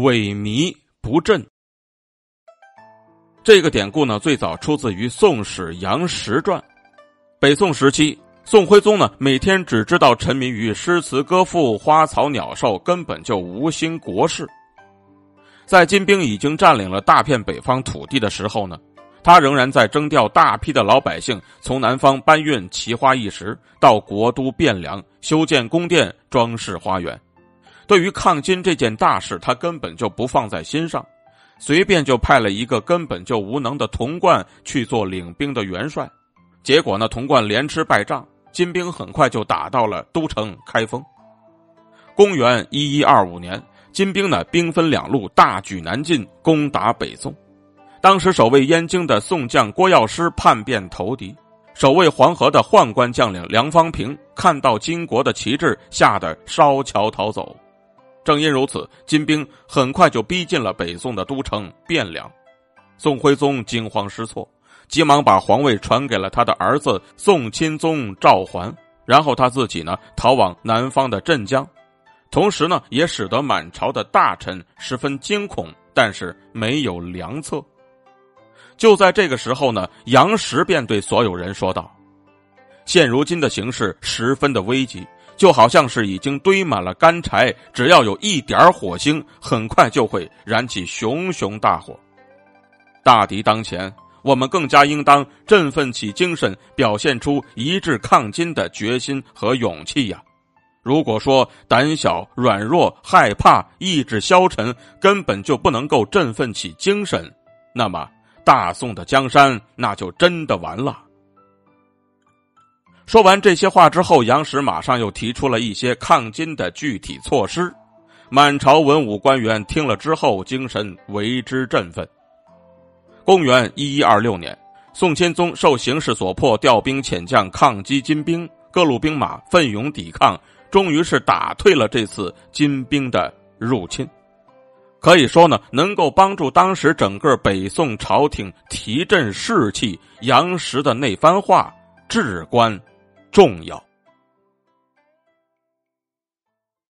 萎靡不振。这个典故呢，最早出自于《宋史·杨时传》。北宋时期，宋徽宗呢，每天只知道沉迷于诗词歌赋、花草鸟兽，根本就无心国事。在金兵已经占领了大片北方土地的时候呢，他仍然在征调大批的老百姓，从南方搬运奇花异石到国都汴梁修建宫殿、装饰花园。对于抗金这件大事，他根本就不放在心上。随便就派了一个根本就无能的童贯去做领兵的元帅，结果呢，童贯连吃败仗，金兵很快就打到了都城开封。公元一一二五年，金兵呢兵分两路大举南进，攻打北宋。当时守卫燕京的宋将郭药师叛变投敌，守卫黄河的宦官将领梁方平看到金国的旗帜，吓得烧桥逃走。正因如此，金兵很快就逼近了北宋的都城汴梁。宋徽宗惊慌失措，急忙把皇位传给了他的儿子宋钦宗赵桓，然后他自己呢逃往南方的镇江，同时呢也使得满朝的大臣十分惊恐，但是没有良策。就在这个时候呢，杨时便对所有人说道：“现如今的形势十分的危急。”就好像是已经堆满了干柴，只要有一点火星，很快就会燃起熊熊大火。大敌当前，我们更加应当振奋起精神，表现出一致抗金的决心和勇气呀！如果说胆小、软弱、害怕、意志消沉，根本就不能够振奋起精神，那么大宋的江山那就真的完了。说完这些话之后，杨时马上又提出了一些抗金的具体措施。满朝文武官员听了之后，精神为之振奋。公元一一二六年，宋钦宗受形势所迫，调兵遣将抗击金兵，各路兵马奋勇抵抗，终于是打退了这次金兵的入侵。可以说呢，能够帮助当时整个北宋朝廷提振士气，杨时的那番话至关。重要。